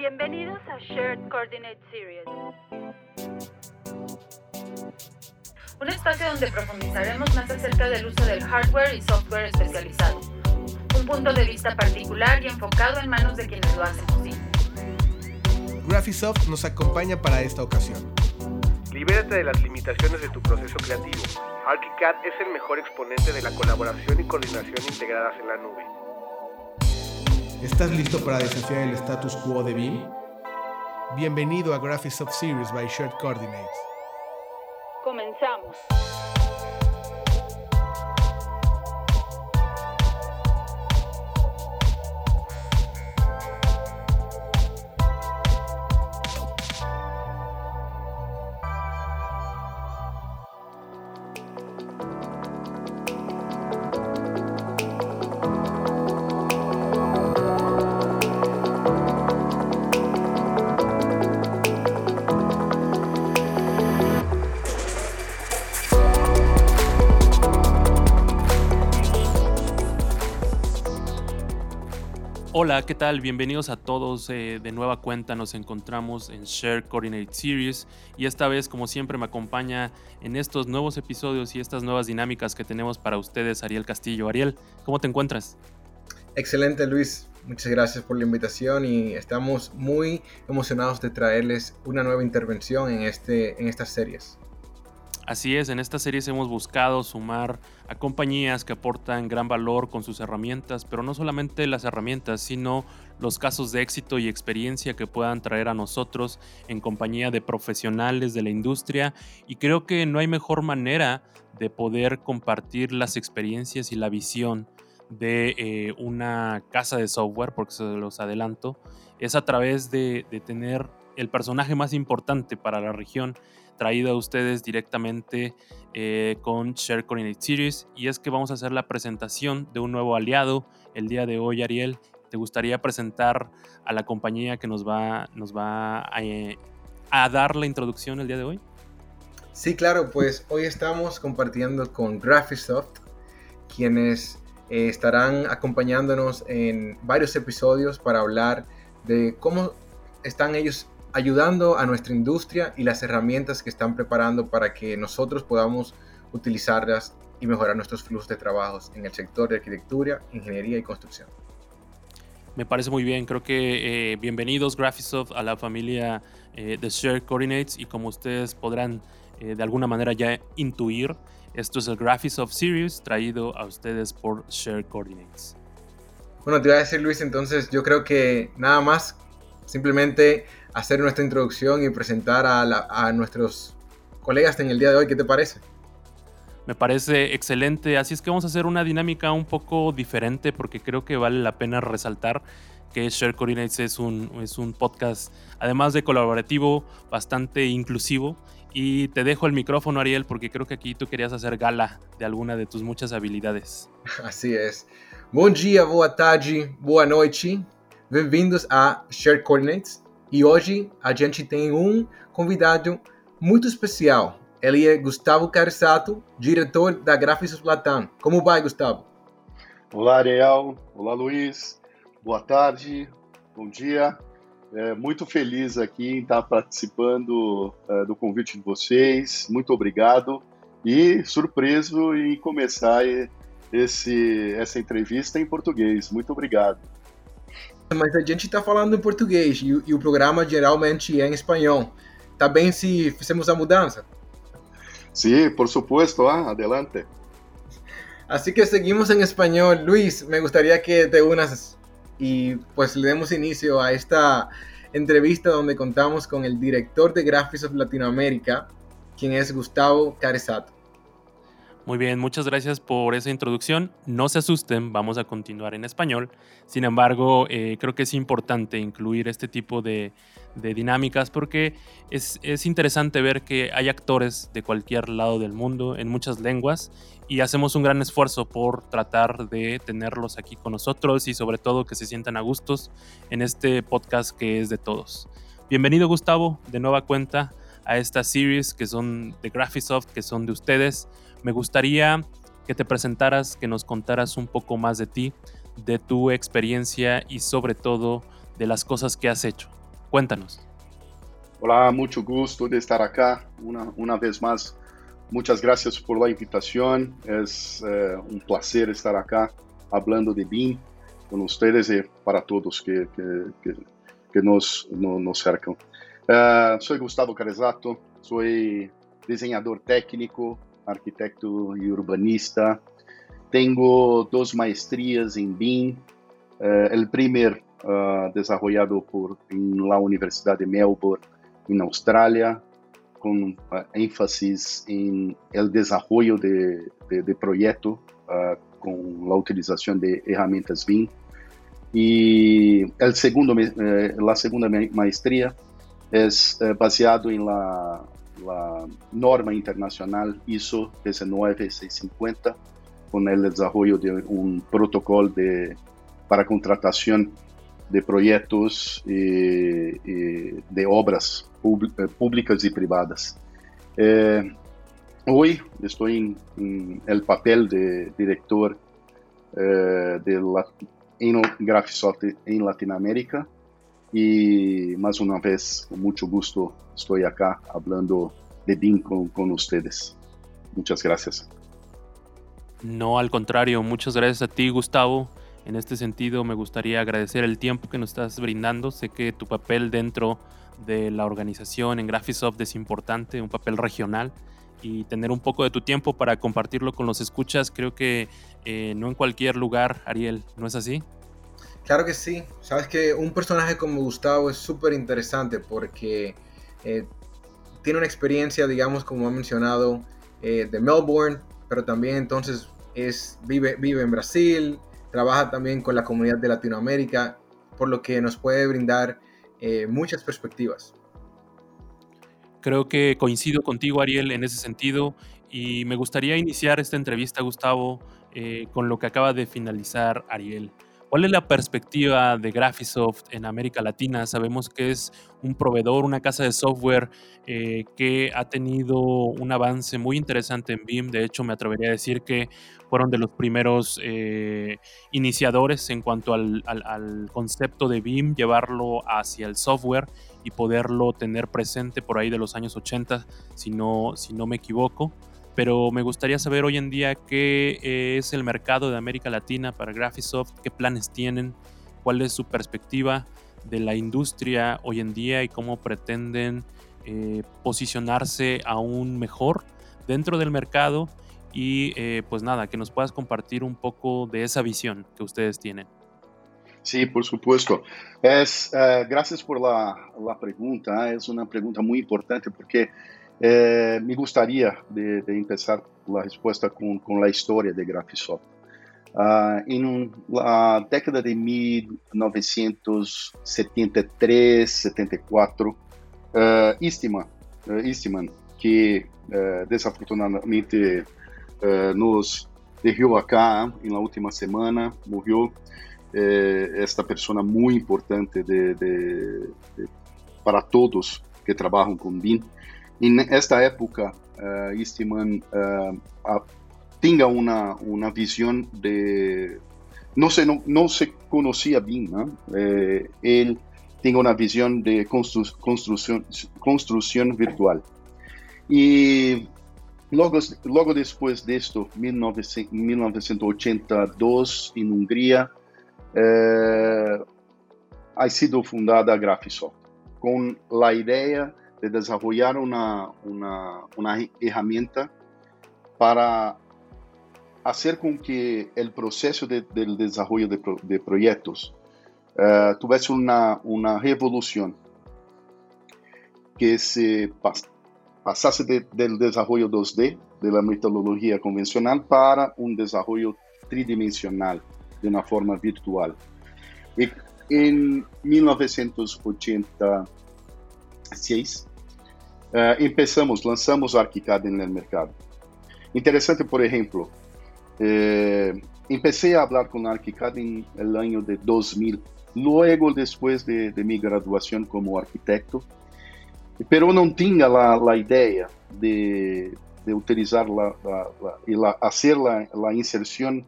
Bienvenidos a Shared Coordinate Series. Un espacio donde profundizaremos más acerca del uso del hardware y software especializado. Un punto de vista particular y enfocado en manos de quienes lo hacen posible. Graphisoft nos acompaña para esta ocasión. Libérate de las limitaciones de tu proceso creativo. ArchiCAD es el mejor exponente de la colaboración y coordinación integradas en la nube. ¿Estás listo para desafiar el status quo de BIM? Bienvenido a Graphisoft Series by Shared Coordinates. Comenzamos. Hola, ¿qué tal? Bienvenidos a todos eh, de nueva cuenta. Nos encontramos en Share Coordinate Series y esta vez, como siempre, me acompaña en estos nuevos episodios y estas nuevas dinámicas que tenemos para ustedes, Ariel Castillo. Ariel, ¿cómo te encuentras? Excelente, Luis. Muchas gracias por la invitación y estamos muy emocionados de traerles una nueva intervención en, este, en estas series. Así es, en esta serie hemos buscado sumar a compañías que aportan gran valor con sus herramientas, pero no solamente las herramientas, sino los casos de éxito y experiencia que puedan traer a nosotros en compañía de profesionales de la industria. Y creo que no hay mejor manera de poder compartir las experiencias y la visión de eh, una casa de software, porque se los adelanto, es a través de, de tener el personaje más importante para la región traído a ustedes directamente eh, con Share Coordinate Series y es que vamos a hacer la presentación de un nuevo aliado el día de hoy, Ariel. ¿Te gustaría presentar a la compañía que nos va, nos va a, eh, dar la introducción el día de hoy? Sí, claro, pues hoy estamos compartiendo con Graphisoft, quienes eh, estarán acompañándonos en varios episodios para hablar de cómo están ellos ayudando a nuestra industria y las herramientas que están preparando para que nosotros podamos utilizarlas y mejorar nuestros flujos de trabajos en el sector de arquitectura, ingeniería y construcción. Me parece muy bien, creo que eh, bienvenidos Graphisoft a la familia eh, de Share Coordinates y como ustedes podrán eh, de alguna manera ya intuir, esto es el Graphisoft Series traído a ustedes por Share Coordinates. Bueno, te iba a decir Luis, entonces yo creo que nada más, simplemente hacer nuestra introducción y presentar a, nuestros colegas en el día de hoy. ¿Qué te parece? Me parece excelente. Así es que vamos a hacer una dinámica un poco diferente porque creo que vale la pena resaltar que Share Coordinates es un, es un podcast, además de colaborativo, bastante inclusivo. Y te dejo el micrófono, Ariel, porque creo que aquí tú querías hacer gala de alguna de tus muchas habilidades. Así es. Bom dia, boa tarde, boa noite. Bem-vindos a Share Coordinates. E hoje a gente tem um convidado muito especial. Ele é Gustavo Carisato, diretor da Graphics Latam. Como vai, Gustavo? Olá, Ariel. Olá, Luiz. Boa tarde. Bom dia. É, muito feliz aqui em estar participando é, do convite de vocês. Muito obrigado. E surpreso em começar esse, essa entrevista em português. Muito obrigado. Mas a gente está falando em português e, e, o programa geralmente é em espanhol. Tá bem se fizemos a mudança? Sí, por supuesto, ah, adelante. Así que seguimos en español. Luis, me gustaría que te unas y pues le demos inicio a esta entrevista donde contamos con el director de Graphics of Latinoamérica, quien es Gustavo Caresato. Muy bien, muchas gracias por esa introducción. No se asusten, vamos a continuar en español. Sin embargo, eh, creo que es importante incluir este tipo de, dinámicas porque es, es, interesante ver que hay actores de cualquier lado del mundo en muchas lenguas y hacemos un gran esfuerzo por tratar de tenerlos aquí con nosotros y sobre todo que se sientan a gustos en este podcast que es de todos. Bienvenido Gustavo, de nueva cuenta a esta series que son de Graphisoft, que son de ustedes. Me gustaría que te presentaras, que nos contaras un poco más de ti, de tu experiencia y sobre todo de las cosas que has hecho. Cuéntanos. Hola, mucho gusto de estar acá una, una vez más. Muchas gracias por la invitación. Es eh, un placer estar acá hablando de BIM con ustedes y para todos que, que, que, nos, no, nos cercan. Uh, soy Gustavo Carezato, soy diseñador técnico, arquitecto y urbanista. Tengo dos maestrías en BIM. Uh, el primer uh, desarrollado por, en la Universidad de Melbourne, en Australia, con énfasis en el desarrollo de, de, de proyecto con la utilización de herramientas BIM. Y el segundo, eh, la segunda maestría es eh, baseado en la, norma internacional ISO 19650 con el desarrollo de un protocolo de, para contratación de proyectos y, de obras eh, públicas y privadas. Eh, hoy estoy en, el papel de director de la, en Graphisoft en Latinoamérica y más una vez con mucho gusto estoy acá hablando de BIM con, con ustedes. Muchas gracias. No, al contrario, muchas gracias a ti, Gustavo. En este sentido, me gustaría agradecer el tiempo que nos estás brindando. Sé que tu papel dentro de la organización en Graphisoft es importante, un papel regional y tener un poco de tu tiempo para compartirlo con los escuchas, creo que eh, no en cualquier lugar, Ariel, ¿no es así? Claro que sí. Sabes que un personaje como Gustavo es súper interesante porque eh, tiene una experiencia, digamos, como ha mencionado, eh, de Melbourne, pero también entonces es, vive, vive en Brasil, trabaja también con la comunidad de Latinoamérica, por lo que nos puede brindar muchas perspectivas. Creo que coincido contigo, Ariel, en ese sentido. Y me gustaría iniciar esta entrevista, Gustavo, eh, con lo que acaba de finalizar Ariel. ¿Cuál es la perspectiva de Graphisoft en América Latina? Sabemos que es un proveedor, una casa de software eh, que ha tenido un avance muy interesante en BIM. De hecho, me atrevería a decir que fueron de los primeros eh, iniciadores en cuanto al, al, concepto de BIM, llevarlo hacia el software y poderlo tener presente por ahí de los años 80, si no, si no me equivoco pero me gustaría saber hoy en día qué es el mercado de América Latina para Graphisoft, qué planes tienen, cuál es su perspectiva de la industria hoy en día y cómo pretenden eh, posicionarse aún mejor dentro del mercado y eh, pues nada, que nos puedas compartir un poco de esa visión que ustedes tienen. Sí, por supuesto. Es, uh, gracias por la, la, pregunta. Es una pregunta muy importante porque eh, me gustaría de, de, respuesta con, con la historia de Graphisoft. Uh, en la década de 1973, 74, uh, Eastman, uh, Eastman que uh, desafortunadamente nos dejó acá en la última semana. Eh, esta persona muy importante de, de, de, para todos que trabajan con BIM. En esta época, uh, Eastman uh, uh, tenga una, una visión de... No se, no, no se conocía bien, ¿no? Eh, él tenga una visión de constru construcción, construcción virtual. Y luego, luego después de esto, 1982, en Hungría, eh, ha sido fundada Graphisoft, con la idea de desarrollar una, una, una herramienta para hacer con que el proceso de, del desarrollo de, de proyectos uh, tuviese una, una revolución que se pas, pasase de, del desarrollo 2D, de la metodología convencional, para un desarrollo tridimensional, de una forma virtual. Y en 1986, Uh, empezamos, lançamos o ArchiCAD no mercado. Interessante, por exemplo, eh, empecé a com ArchiCAD em el ano de 2000, luego depois de, de mi graduação como arquitecto, pero não tinha a, a ideia de, de utilizar la, la, la, y la, hacer la, la inserción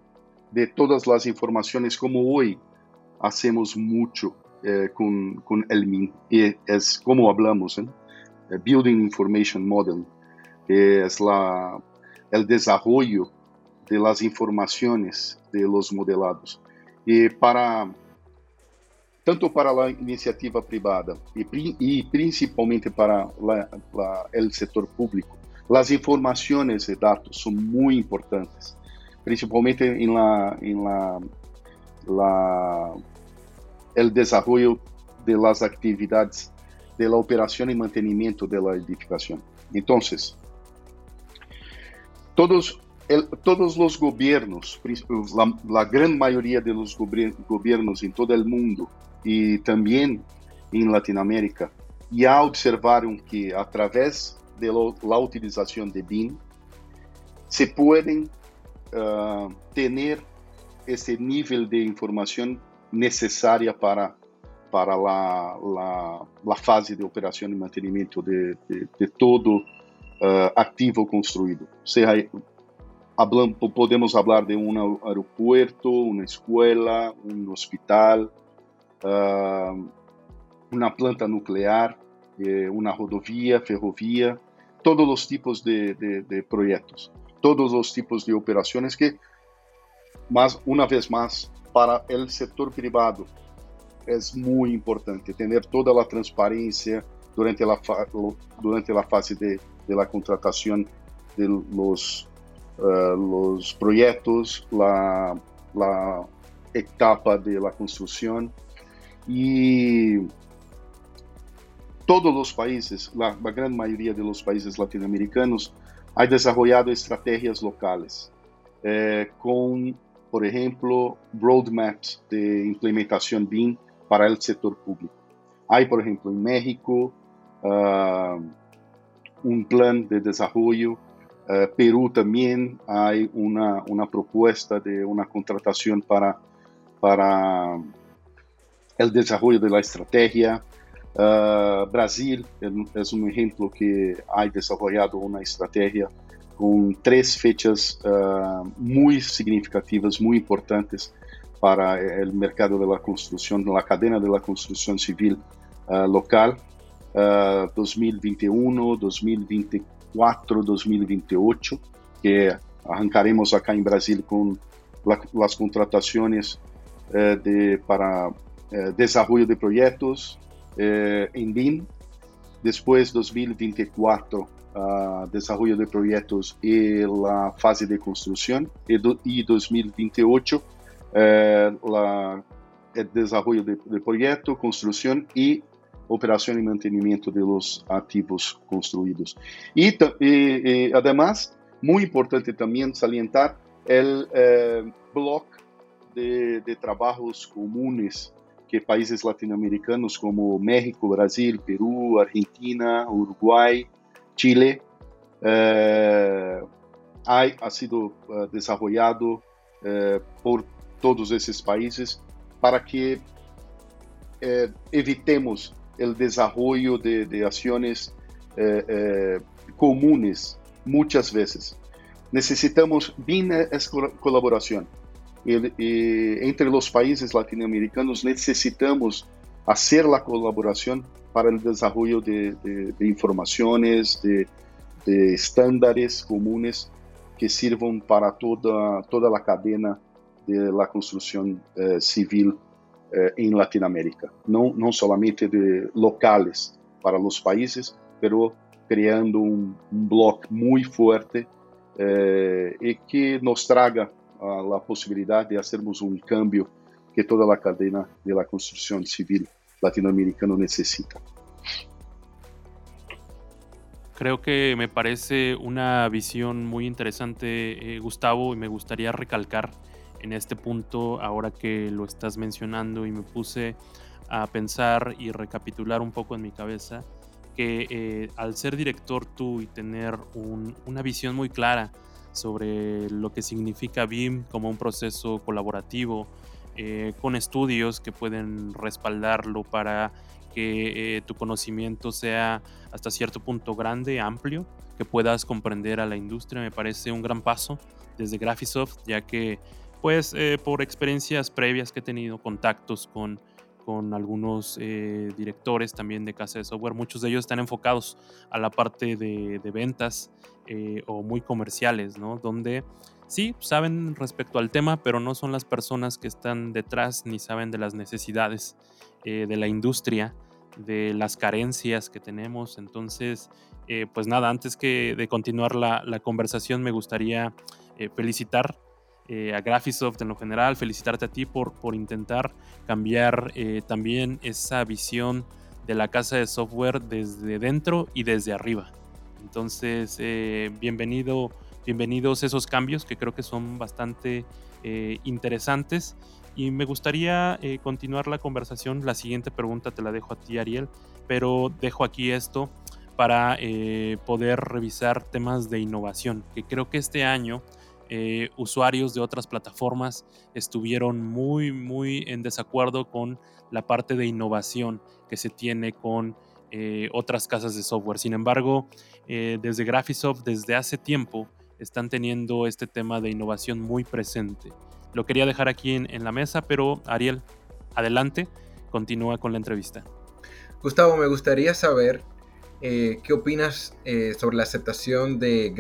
de todas as informações como hoje hacemos muito eh, con, con, el. Y es como hablamos, ¿eh? Building Information Model, que es la, el desarrollo de las de los modelados. Y para tanto para a iniciativa privada e, e principalmente para el sector público, as informações e dados são muito importantes, principalmente em la, en la, la, el desarrollo de las actividades de la operación y mantenimiento de la edificación. Entonces, todos, todos los gobiernos, la, la, gran mayoría de los gobiernos en todo el mundo e também em Latinoamérica, já observaram que através da utilização de BIM se podem uh, ter esse nível de informação necessária para para a, a, a fase de operação e mantenimento de, de, de todo uh, ativo construído. Seja, podemos falar de um aeroporto, uma escola, um hospital, uh, uma planta nuclear, eh, uma rodovia, ferrovia, todos os tipos de, de, de, projetos, todos os tipos de operações que, mas uma vez mais, para o setor privado é muito importante ter toda a transparência durante a durante a fase de, la contratação de los uh, la, la etapa de la y todos los países, la, la, gran mayoría de los países latinoamericanos, han desarrollado estrategias locales eh, con, por ejemplo, roadmaps de implementación BIM para el sector público. Hay, por ejemplo, en México uh, un plan de desarrollo. Uh, Perú también hay una, una propuesta de una contratación para, para el desarrollo de la estrategia. Uh, Brasil es un ejemplo que ha desarrollado una estrategia con tres fechas uh, muy significativas, muy importantes para el mercado de la construcción, la cadena de la construcción civil uh, local, 2021, 2024, 2028, que arrancaremos acá en Brasil con la, las contrataciones de, para eh, desarrollo de proyectos eh, en BIM. Después 2024, uh, ah, desarrollo de proyectos y la fase de construcción. Y 2028, eh, la, el desarrollo de, proyecto, construcción y operación y mantenimiento de los activos construidos. Y, además, muy importante también salientar el eh, bloque de, trabajos comunes que países latino-americanos como México, Brasil, Perú, Argentina, Uruguay, Chile, eh, ha, sido uh, desarrollado uh, por todos esses países para que uh, evitemos o desenvolvimento de, de ações comunes muitas vezes. Necessitamos bem essa entre os países latino-americanos necessitamos fazer a colaboração para o desenvolvimento de, de, de estándares comuns que sirvam para toda toda a cadeia de la construção eh, civil eh, em Latinoamérica, não não somente de locales para os países, pero criando um, um bloco muito forte eh, e que nos traga a, posibilidad de hacermos un cambio que toda la cadena de la construcción civil latinoamericana necesita. Creo que me parece una visión muy interesante, Gustavo, y me gustaría recalcar en este punto, ahora que lo estás mencionando, y me puse a pensar y recapitular un poco en mi cabeza, que eh, al ser director tú y tener una visión muy clara sobre lo que significa BIM como un proceso colaborativo, eh, con estudios que pueden respaldarlo para que eh, tu conocimiento sea hasta cierto punto grande, amplio, que puedas comprender a la industria. Me parece un gran paso desde Graphisoft, ya que pues eh, por experiencias previas que he tenido, contactos con con algunos eh, directores también de casa de software. Muchos de ellos están enfocados a la parte de, ventas eh, o muy comerciales, ¿no? Donde sí saben respecto al tema, pero no son las personas que están detrás ni saben de las necesidades eh, de la industria, de las carencias que tenemos. Entonces, pues nada, antes que de continuar la, la conversación, me gustaría felicitar eh, a Graphisoft en lo general, felicitarte a ti por, por intentar cambiar eh, también esa visión de la casa de software desde dentro y desde arriba. Entonces, eh, bienvenido, bienvenidos esos cambios que creo que son bastante interesantes. Y me gustaría continuar la conversación. La siguiente pregunta te la dejo a ti, Ariel, pero dejo aquí esto para poder revisar temas de innovación, que creo que este año eh, usuarios de otras plataformas estuvieron muy, muy en desacuerdo con la parte de innovación que se tiene con eh, otras casas de software. Sin embargo, eh, desde Graphisoft, desde hace tiempo, están teniendo este tema de innovación muy presente. Lo quería dejar aquí en la mesa, pero Ariel, adelante, continúa con la entrevista. Gustavo, me gustaría saber eh, ¿qué opinas eh, sobre la aceptación de,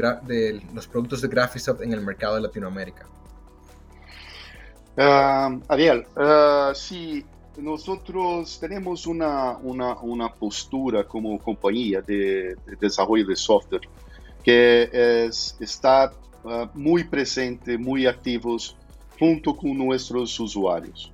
los productos de Graphisoft en el mercado de Latinoamérica? Uh, Ariel, uh, sí, nosotros tenemos una, postura como compañía de, desarrollo de software que es estar uh, muy presente, muy activos junto con nuestros usuarios.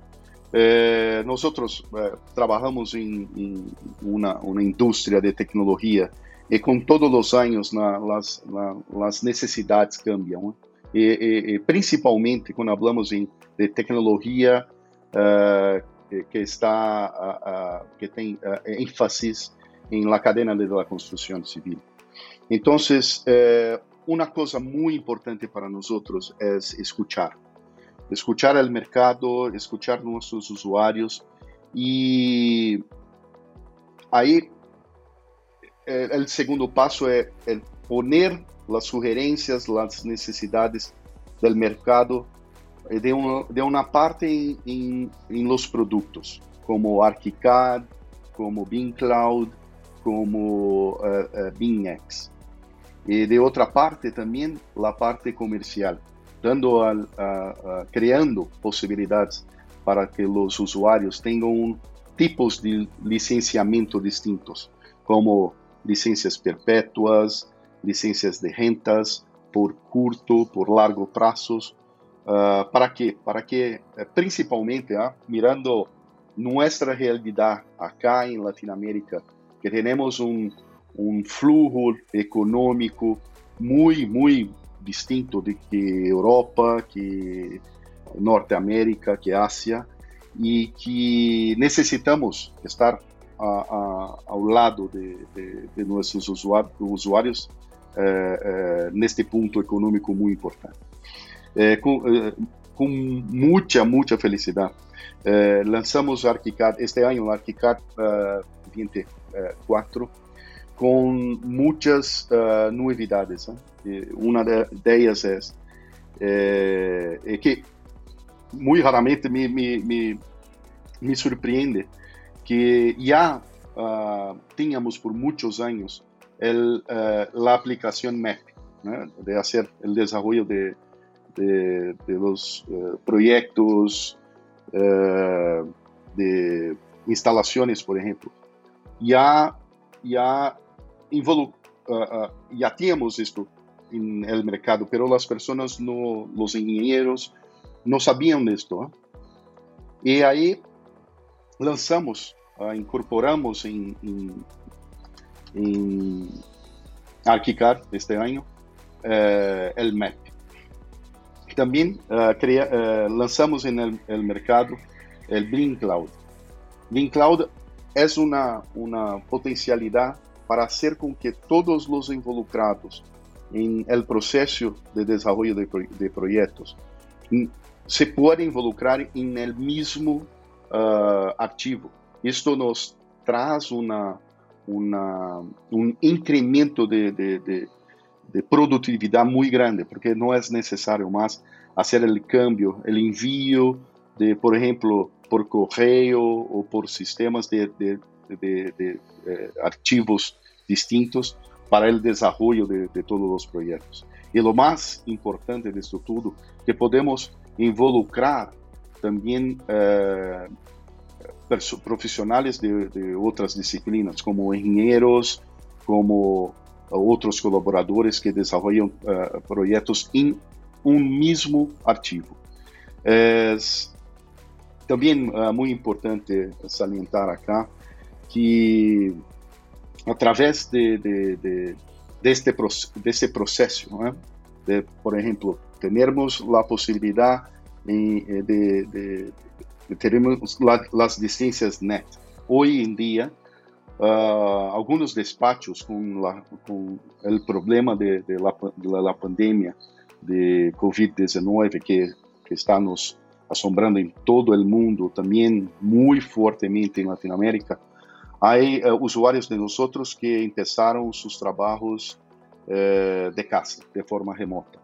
Eh, nosotros eh, trabajamos en, una, industria de tecnología y con todos los años las, las, necesidades cambian. Y, principalmente cuando hablamos de tecnología eh, que, está que tiene énfasis en la cadena de la construcción civil. Entonces, una cosa muy importante para nosotros es escuchar escuchar al mercado, escuchar nuestros usuarios y ahí el segundo paso es poner las sugerencias, las necesidades del mercado eh, de, una parte en, los productos, como ArchiCAD, como Bing Cloud, como uh, BingX. Y de otra parte también la parte comercial dando a, a, a, criando possibilidades para que os usuários tenham tipos de licenciamento distintos, como licenças perpétuas, licenças de rentas por curto, por largo prazos. Uh, ¿Para quê? Para que, eh, principalmente, uh, mirando nossa realidade acá em Latinoamérica, que temos um, um flujo econômico muito, muito distinto de que Europa, que Norteamérica, que Ásia, e que necessitamos estar a, a, ao lado de, de, de nossos usuários, usuários eh, eh, neste ponto econômico muito importante. Eh, com, com muita, muita felicidade. lançamos o este ano o ArchiCAD 24, com muitas uh, novidades. ¿eh? Uma de, ellas es eh, que muito raramente me, me, me, me surpreende que já uh, por muitos anos el, uh, aplicación MEP, de hacer el desarrollo de, de, de los proyectos de instalaciones, por ejemplo. Ya, ya involu uh, ya tínhamos isto en el mercado, pero las personas, no, los ingenieros, no sabían de esto. ¿eh? Y ahí lanzamos, uh, incorporamos en, en, en ArchiCAD este año uh, el MAP. También crea, lanzamos en el, el, mercado el Bing Cloud. Bing Cloud es una, una potencialidad para hacer con que todos los involucrados en el proceso de desarrollo de, de proyectos se puedan involucrar en el mismo uh, activo. Esto nos trae una, una, un incremento de, de, de, de, productividad muy grande, porque no es necesario más hacer el cambio, el envío de, por ejemplo, por correo o por sistemas de, de, de, de eh, archivos distintos para el desarrollo de, todos los proyectos. Y lo más importante de todo, que podemos involucrar también eh, de, otras disciplinas, como ingenieros, como otros colaboradores que desarrollan uh, proyectos en un mismo archivo. Es también muy importante salientar acá que a través de, este, este proceso, por ejemplo, tenemos la posibilidad de, de, tenemos la, las licencias NET. Hoy en día, uh, algunos despachos con, la, con el problema de, de, la, de la, pandemia de COVID-19 que, que está nos asombrando en todo el mundo, también muy fuertemente en Latinoamérica, hay uh, usuarios de nosotros que empezaron sus trabajos uh, de casa, de forma remota,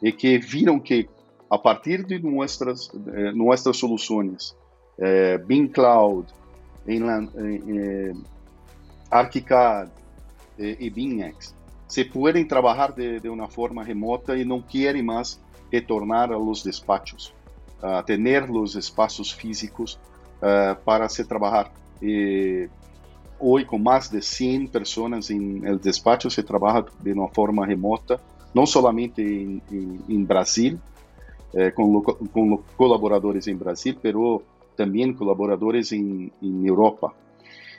y que vieron que a partir de nuestras, eh, nuestras soluciones, eh, Bing Cloud, en la, eh, ArchiCAD y BingX, se pueden trabajar de, de, una forma remota y no quieren más retornar a los despachos, a tener los espacios físicos para se trabajar. Hoy, con más de 100 personas en el despacho, se trabaja de una forma remota, no solamente en, Brasil, eh, con, con, colaboradores en Brasil, pero también colaboradores en, Europa.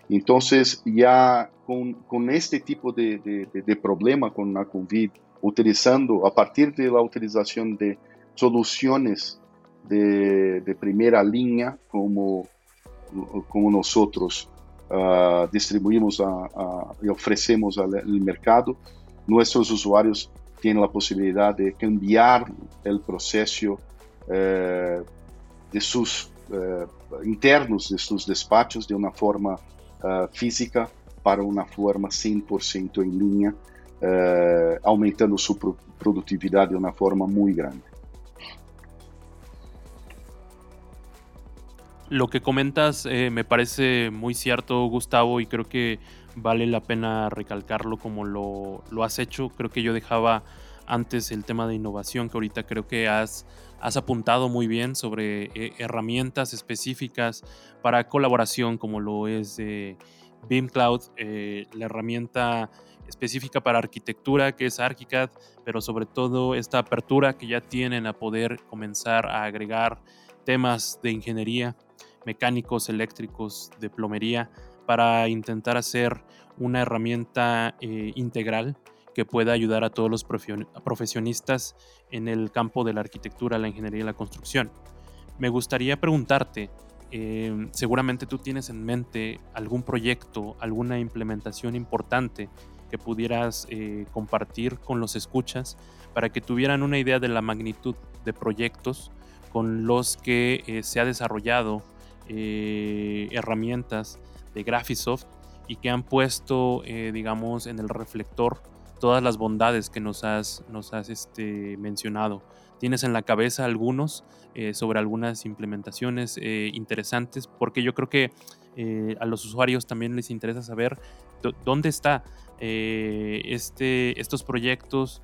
Entonces, ya con, este tipo de, de, de, problema con la COVID, utilizando, a partir de la utilización de soluciones de, de primera línea, como, como nosotros uh, distribuimos a, y ofrecemos al mercado, nuestros usuarios tienen la posibilidad de cambiar el proceso eh, de sus eh, internos de sus despachos de una forma uh, física para una forma 100% en línea, uh, aumentando su pro productividad de una forma muy grande. Lo que comentas eh, me parece muy cierto, Gustavo, y creo que vale la pena recalcarlo como lo, lo, has hecho. Creo que yo dejaba antes el tema de innovación, que ahorita creo que has, has apuntado muy bien sobre eh, herramientas específicas para colaboración, como lo es eh, Beam Cloud, eh, la herramienta específica para arquitectura que es ArchiCAD, pero sobre todo esta apertura que ya tienen a poder comenzar a agregar temas de ingeniería, mecánicos, eléctricos, de plomería, para intentar hacer una herramienta eh, integral que pueda ayudar a todos los profesionistas en el campo de la arquitectura, la ingeniería y la construcción. Me gustaría preguntarte, em, seguramente tú tienes en mente algún proyecto, alguna implementación importante que pudieras eh, compartir con los escuchas para que tuvieran una idea de la magnitud de proyectos con los que eh, se ha desarrollado herramientas de Graphisoft y que han puesto, eh, digamos, en el reflector todas las bondades que nos has, nos has este, mencionado. ¿Tienes en la cabeza algunos eh, sobre algunas implementaciones eh, interesantes? Porque yo creo que a los usuarios también les interesa saber dónde está este, estos proyectos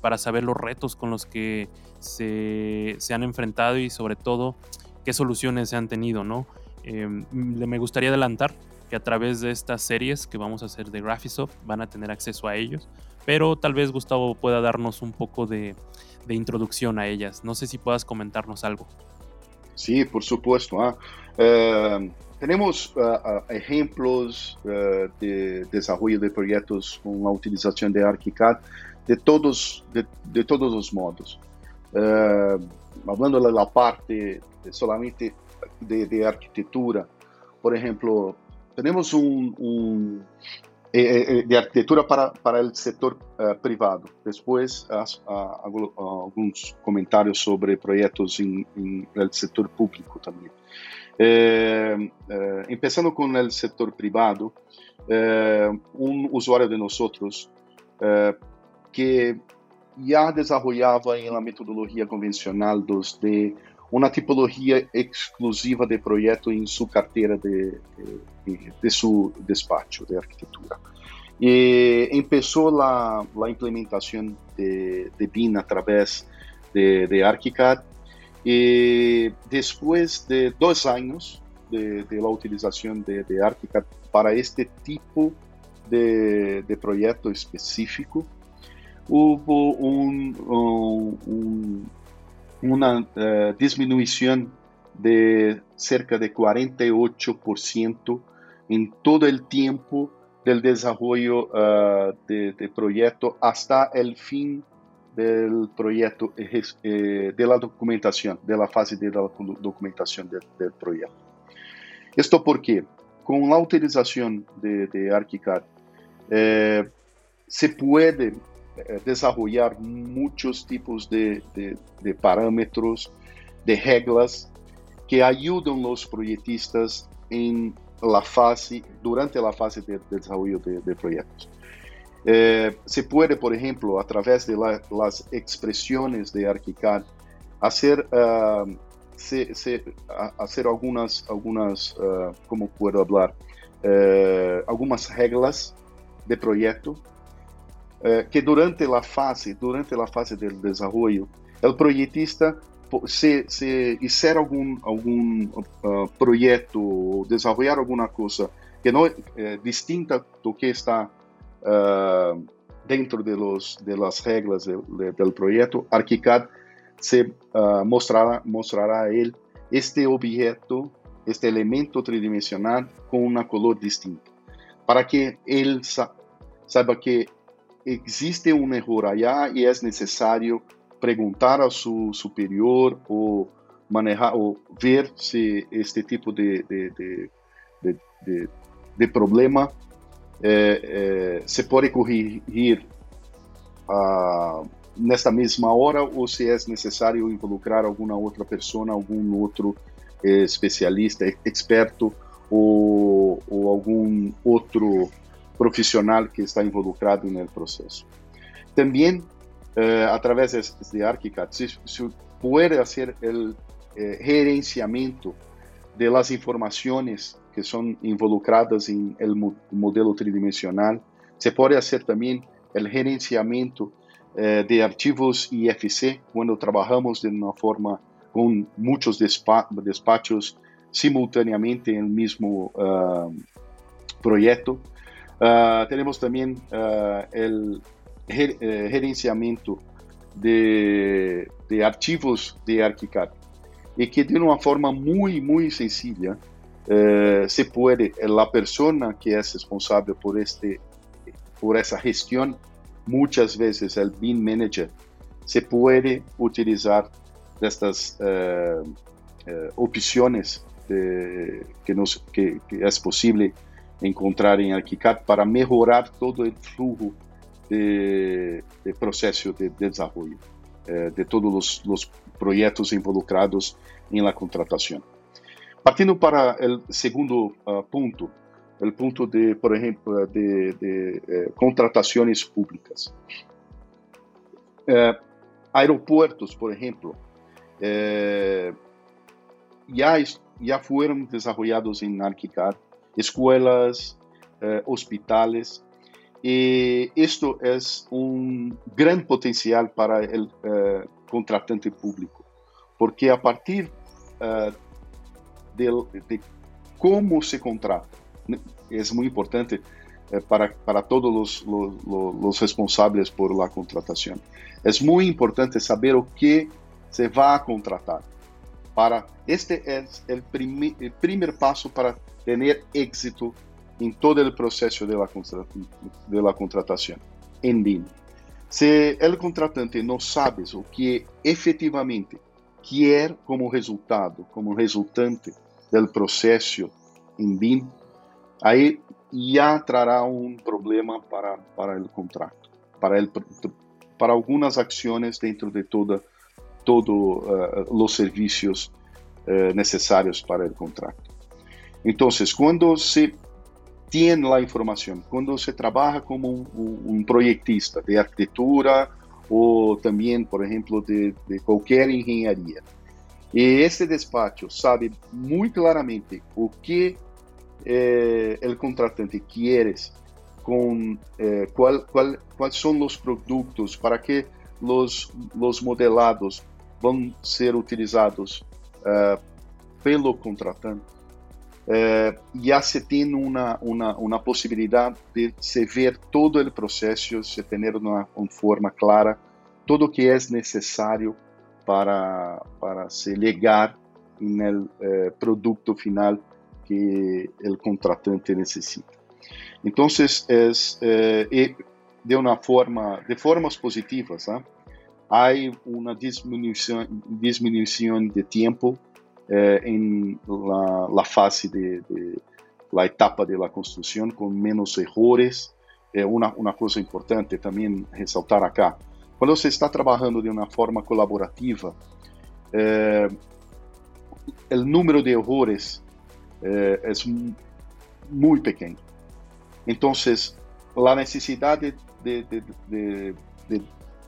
para saber los retos con los que se, se, han enfrentado y sobre todo qué soluciones se han tenido, ¿no? me gustaría adelantar que a través de estas series que vamos a hacer de Graphisoft van a tener acceso a ellos, pero tal vez Gustavo pueda darnos un poco de, de introducción a ellas. No sé si puedas comentarnos algo. Sí, por supuesto. ¿ah? Eh, tenemos uh, ejemplos uh, de desarrollo de proyectos con la utilización de ArchiCAD de todos, de, de todos los modos. Uh, hablando de la parte solamente de, arquitectura, por ejemplo, tenemos un, eh, eh, eh, de arquitectura para, para el sector privado. Después algunos comentarios sobre proyectos en, en, el sector público también. Eh, empezando con el sector privado, un usuario de nosotros que ya desarrollaba en la metodología convencional 2D uma tipologia exclusiva de projeto em sua carteira de, de, de seu despacho de arquitetura. E começou a, a implementação de, de BIM através de, de ArchiCAD e depois de dois anos de, de la utilização de, de ArchiCAD para este tipo de, de projeto específico, houve um, um, um una uh, disminución de cerca de 48% en todo el tiempo del desarrollo uh, de, proyecto hasta el fin del proyecto, eh, de la documentación, de la fase de la documentación del, proyecto. Esto porque con la utilización de, ArchiCAD eh, se puede eh, desarrollar muchos tipos de, parámetros, de reglas que ayudan los proyectistas en la fase, durante la fase de, de desarrollo de, proyectos. Eh, se puede, por ejemplo, a través de la, las expresiones de ArchiCAD, hacer, se, hacer algunas, algunas ¿cómo puedo hablar? Uh, algumas reglas de projeto eh, que durante a fase, durante a fase do desenvolvimento, o projetista se, se fizer algum algum uh, projeto ou desenvolver alguma coisa que não eh, distinta do que está uh, dentro de los de las reglas de, de, projeto, ArchiCAD se uh, mostrará mostrará a ele este objeto, este elemento tridimensional com uma color distinta, para que ele sa saiba que existe um erro allá e é necessário perguntar a seu superior ou manejar ou ver se este tipo de, de, de, de, de problema é, é, se pode corrigir ah, nesta mesma hora ou se é necessário involucrar alguma outra pessoa, algum outro eh, especialista, experto ou, ou algum outro profissional que está involucrado no processo. Também, eh, através de ArchiCAD, se, se pode fazer o eh, gerenciamento de las informações que são involucradas em el modelo tridimensional. Se pode fazer também o gerenciamento eh, de arquivos IFC, quando trabalhamos de uma forma muitos despa despachos simultaneamente no mesmo uh, projeto. Uh, tenemos también uh, el eh, gerenciamiento de, de, archivos de ArchiCAD y que de una forma muy, muy sencilla eh, se puede, la persona que es responsable por, este, por esa gestión, muchas veces el BIM Manager, se puede utilizar estas eh, eh opciones que, nos, que es posible encontrar em ArchiCAD para melhorar todo o fluxo de, de processo de, de desenvolvimento eh, de todos os, projetos involucrados em la contratação. Partindo para o segundo uh, ponto, o ponto de, por exemplo, de, de eh, contratações públicas. Eh, aeroportos, por exemplo, eh, já, já foram desenvolvidos em ArchiCAD escuelas, eh, hospitales. Y esto es un gran potencial para el eh, contratante público, porque a partir eh, de, cómo se contrata, es muy importante para, para todos los, los, responsables por la contratación. Es muy importante saber o que se va a contratar. Para este es el, primer, el primer paso para tener éxito en todo el proceso de la, de la contratación. Si el contratante no sabe o que efetivamente quer como resultado, como resultante del proceso en BIM, aí já trará um problema para, para o contrato, para, el, para algumas ações dentro de toda todos uh, os serviços uh, necessários para o contrato. Entonces, cuando se tiene la información, cuando se trabaja como un, un proyectista de arquitectura o también, por ejemplo, de, de cualquier ingeniería, Y este despacho sabe muy claramente o que eh, el contratante quiere con eh, cuál, cuáles son los productos, para que los, los modelados a ser utilizados uh, pelo contratante. Uh, já se tem uma, uma, uma possibilidade de se ver todo o processo, se ter uma, uma forma clara, tudo o que é necessário para, para se ligar no eh, produto final que o contratante necessita. Então, é, eh, de uma forma, de formas positivas, ¿eh? há uma diminuição, diminuição de tempo eh, em la, la fase de, de, la etapa de la construção com menos errores. É uma, uma coisa importante também ressaltar acá. Quando você está trabalhando de uma forma colaborativa, eh, o número de errores eh, é muito pequeno. Então, a necessidade de, de, de, de,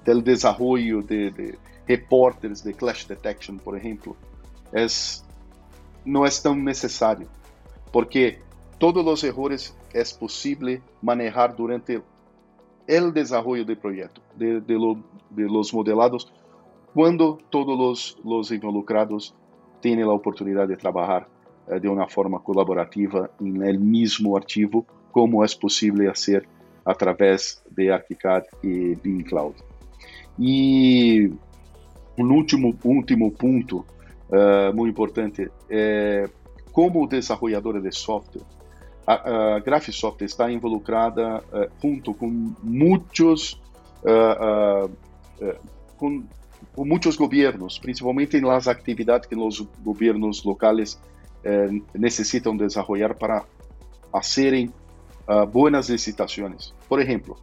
del desarrollo de, reporters de clash detection, por exemplo, é, não é tão necessário, porque todos os errores é possível manejar durante el desarrollo del proyecto, de, de, lo, de los modelados, cuando todos los, los, involucrados tienen la oportunidad de trabajar eh, de una forma colaborativa en el mismo como es posible hacer a través de ArchiCAD y BIM Cloud. E um último, último ponto uh, muito importante é como desenvolvedora de software, a, a está involucrada uh, junto com muitos uh, com, com, muitos governos, principalmente nas atividades que os governos locais eh, necessitam desenvolver para fazerem boas licitações. Por exemplo,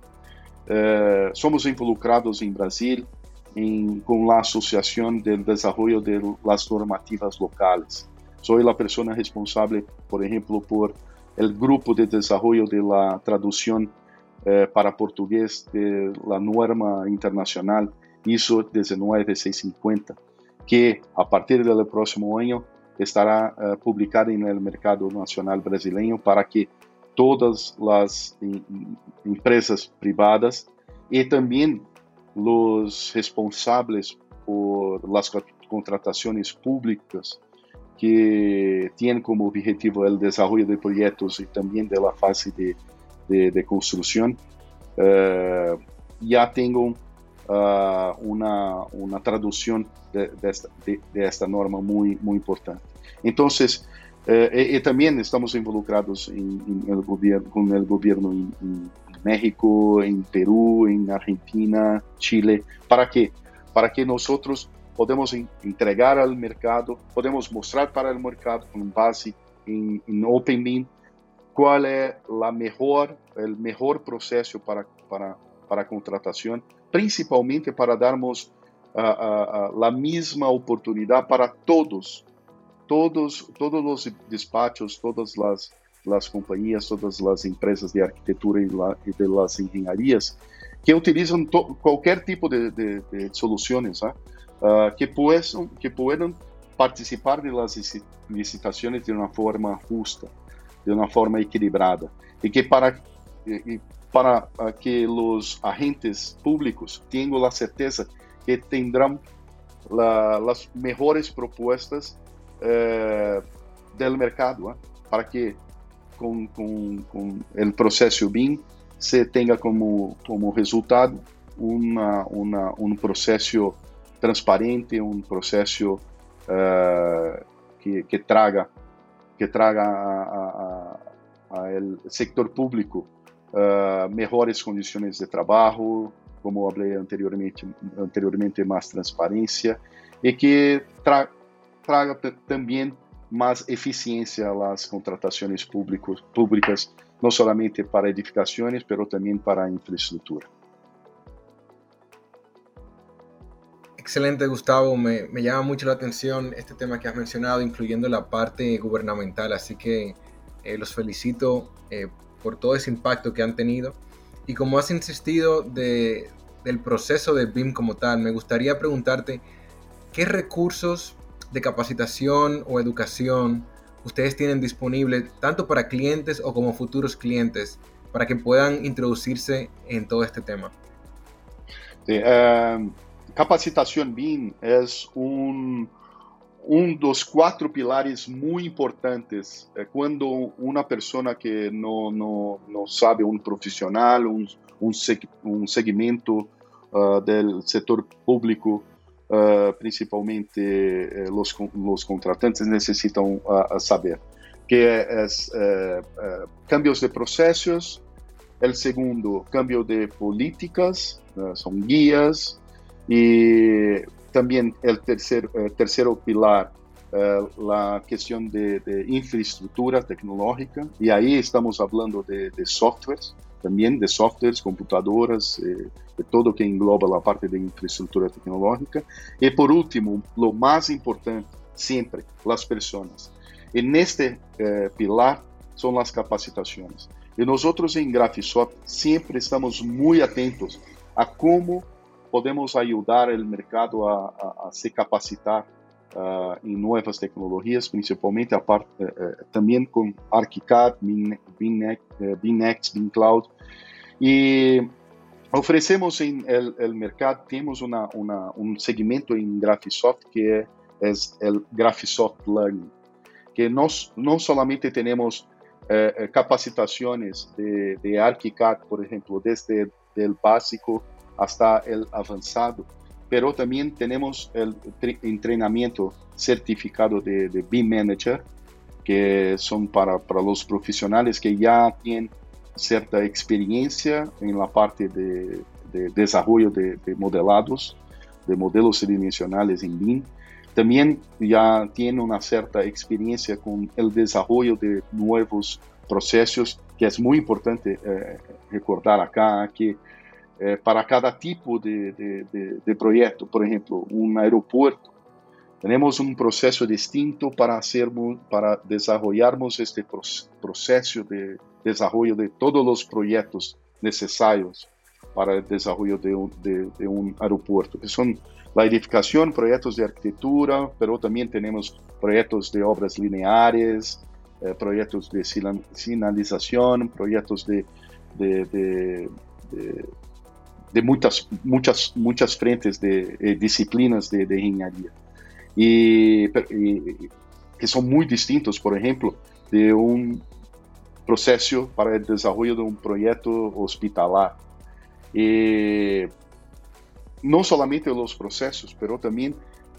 eh, somos involucrados em Brasil em, com a Associação de Desenvolvimento de las Normativas Locales. Sou a pessoa responsável, por exemplo, por el grupo de desarrollo de la traducción eh, para portugués de la norma internacional ISO 19650, que a partir del próximo año estará eh, publicada en el mercado nacional brasileño para que todas las empresas privadas y también los responsables por las contrataciones públicas que tem como objetivo o desenvolvimento de projetos e também da fase de, de, de construção, uh, já tenham uh, uma, uma tradução de, desta, de, desta norma muito, muito importante. Então, uh, e, e, também estamos involucrados em el governo, com o governo em, em México, em Peru, em Argentina, Chile, para que para que nós podemos entregar al mercado, podemos mostrar para el mercado con base en, en OpenBeam cuál es la mejor, el mejor proceso para, para, para contratación, principalmente para darmos uh, uh, uh, la misma para todos, todos, todos los despachos, todas las, las compañías, todas las empresas de arquitectura y, la, de las ingenierías que utilizan cualquier tipo de, de, de soluciones. ¿eh? uh, que, possam, que puedan participar de las licitações de uma forma justa, de uma forma equilibrada, e que para, e para que os agentes públicos tenham a certeza que terão as melhores propostas eh, do mercado, eh, para que com, com, com o processo BIM se tenha como, como resultado uma, uma, um processo transparente, um processo uh, que, que, traga que traga ao setor público uh, melhores condições de trabalho, como falei anteriormente, anteriormente mais transparência e que tra traga também mais eficiência às contratações públicas, não somente para edificações, mas também para a infraestrutura. Excelente, Gustavo. Me, llama mucho la atención este tema que has mencionado, incluyendo la parte gubernamental. Así que eh, los felicito eh, por todo ese impacto que han tenido. Y como has insistido de, del proceso de BIM como tal, me gustaría preguntarte qué recursos de capacitación o educación ustedes tienen disponible tanto para clientes o como futuros clientes para que puedan introducirse en todo este tema? Sí, eh, capacitación BIM es un, um dos quatro pilares muito importantes é quando uma pessoa que não, não, não sabe, profissional, um, um, seg, um segmento uh, do setor público, uh, principalmente uh, os, os contratantes, necessitam uh, saber que é, é cambios de processos, o segundo, cambio de políticas, são guias, e también el tercer, eh, tercero pilar, eh, la cuestión de, de, infraestructura tecnológica, y ahí estamos hablando de, de softwares, también de softwares, computadoras, eh, de todo que engloba la parte de infraestructura tecnológica. Y por último, lo más importante, siempre, las personas. En este eh, pilar son las capacitaciones. Y nosotros en Graphisoft siempre estamos muy atentos a cómo podemos ayudar el mercado a, a, a se capacitar uh, en nuevas tecnologías, principalmente aparte, uh, uh, también con ArchiCAD, BINEX, BINCloud. Y ofrecemos en el, el mercado, tenemos una, una, un segmento en Graphisoft que es el Graphisoft Learning, que nos, no solamente tenemos capacitaciones de, de ArchiCAD, por ejemplo, desde el básico hasta el avanzado, pero también tenemos el entrenamiento certificado de, de BIM Manager, que son para, para, los profesionales que ya tienen cierta experiencia en la parte de, de desarrollo de, de, modelados, de modelos tridimensionales en BIM. También ya tienen una cierta experiencia con el desarrollo de nuevos procesos, que es muy importante eh, recordar acá que é, para cada tipo de, de, de, de. Por exemplo, um aeroporto. Temos um processo distinto para hacermos, para desenvolvermos este processo de desenvolvimento de todos os projetos necessários para o desenvolvimento de de, de um aeroporto, que são a edificação, projetos de arquitetura, mas também temos projetos de obras lineares, eh, de sinalização, projetos de, de, de, muitas, muitas, muitas frentes de eh, disciplinas de, de engenharia. E, e, que são muito distintos, por exemplo, de um processo para o desenvolvimento de um projeto hospitalar. E não somente os processos, mas também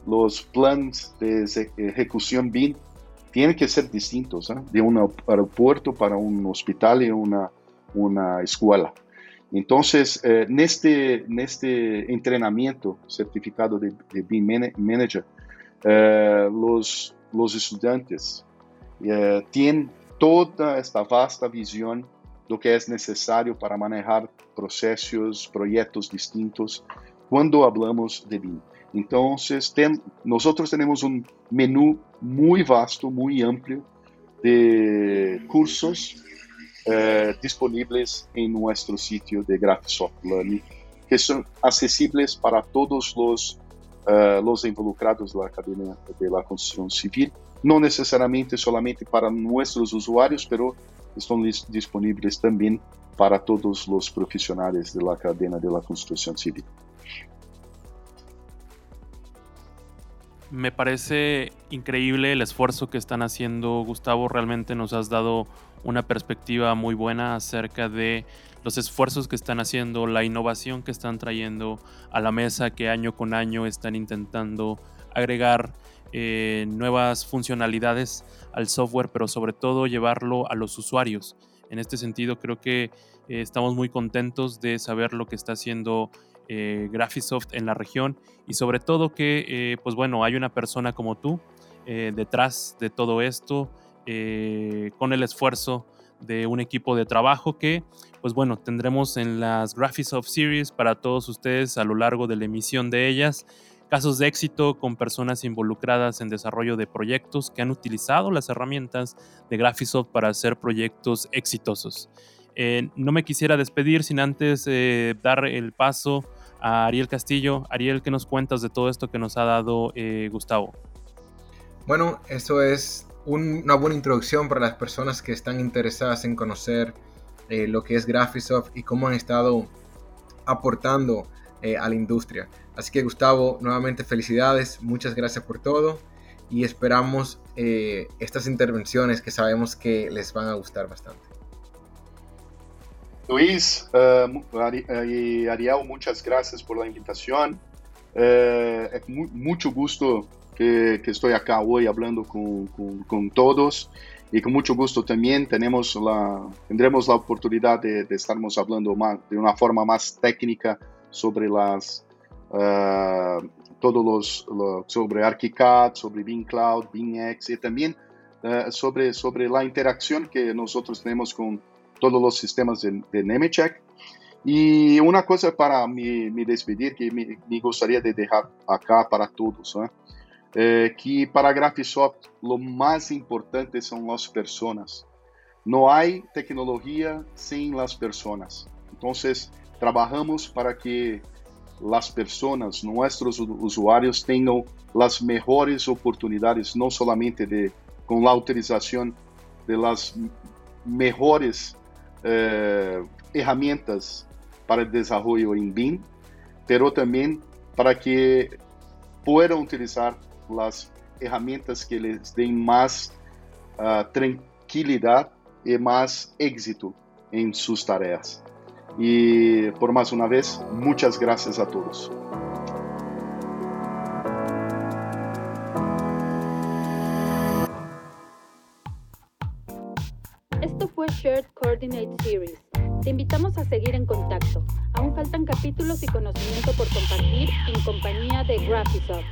os planos de execução BIM têm que ser distintos, ¿eh? de um aeroporto para um hospital e uma, uma escola. Entonces, eh, en, este, en este entrenamiento certificado de, de BIM Manager, eh, los, los estudiantes eh, tienen toda esta vasta visión de lo que es necesario para manejar procesos, proyectos distintos cuando hablamos de BIM. Entonces, ten, nosotros tenemos un menú muy vasto, muy amplio de cursos eh, disponibles en nuestro sitio de Graphisoft Learning, que son accesibles para todos los, eh, los involucrados de la cadena de la civil, no necesariamente solamente para nuestros usuarios, pero están disponibles también para todos los profesionales de la cadena de la civil. Me parece increíble el esfuerzo que están haciendo, Gustavo. Realmente nos has dado una perspectiva muy buena acerca de los esfuerzos que están haciendo, la innovación que están trayendo a la mesa, que año con año están intentando agregar eh, nuevas funcionalidades al software, pero sobre todo llevarlo a los usuarios. En este sentido, creo que eh, estamos muy contentos de saber lo que está haciendo eh, Graphisoft en la región y sobre todo que, eh, pues bueno, hay una persona como tú eh, detrás de todo esto, con el esfuerzo de un equipo de trabajo que, pues bueno, tendremos en las Graphisoft Series para todos ustedes a lo largo de la emisión de ellas casos de éxito con personas involucradas en desarrollo de proyectos que han utilizado las herramientas de Graphisoft para hacer proyectos exitosos. no me quisiera despedir sin antes dar el paso a Ariel Castillo. Ariel, ¿qué nos cuentas de todo esto que nos ha dado eh, Gustavo? Bueno, eso es una buena introducción para las personas que están interesadas en conocer eh, lo que es Graphisoft y cómo han estado aportando eh, a la industria. Así que Gustavo, nuevamente felicidades, muchas gracias por todo y esperamos estas intervenciones que sabemos que les van a gustar bastante. Luis y Ariel, muchas gracias por la invitación. es mucho gusto que, que, estoy acá hoy hablando con, con, con todos y con mucho gusto también tenemos la, tendremos la oportunidad de, de estarmos hablando más, de una forma más técnica sobre las uh, todos los, sobre ArchiCAD, sobre Beam Cloud, BeamX y también uh, sobre, sobre la interacción que nosotros tenemos con todos los sistemas de, de Nemetschek. Y una cosa para me, me despedir que me, me, gustaría de dejar acá para todos, ¿eh? Eh, que para Graphisoft lo más importante son las personas. No hay tecnología sin las personas. Entonces, trabajamos para que las personas, nuestros usuarios, tengan las mejores oportunidades, no solamente de, con la utilización de las mejores eh, herramientas para el desarrollo en BIM, pero también para que puedan utilizar las herramientas que les den más uh, tranquilidad y más éxito en sus tareas. Y por más una vez, muchas gracias a todos. Coordinate Series. Te invitamos a seguir en contacto. Aún faltan capítulos y conocimiento por compartir en compañía de Graphisoft.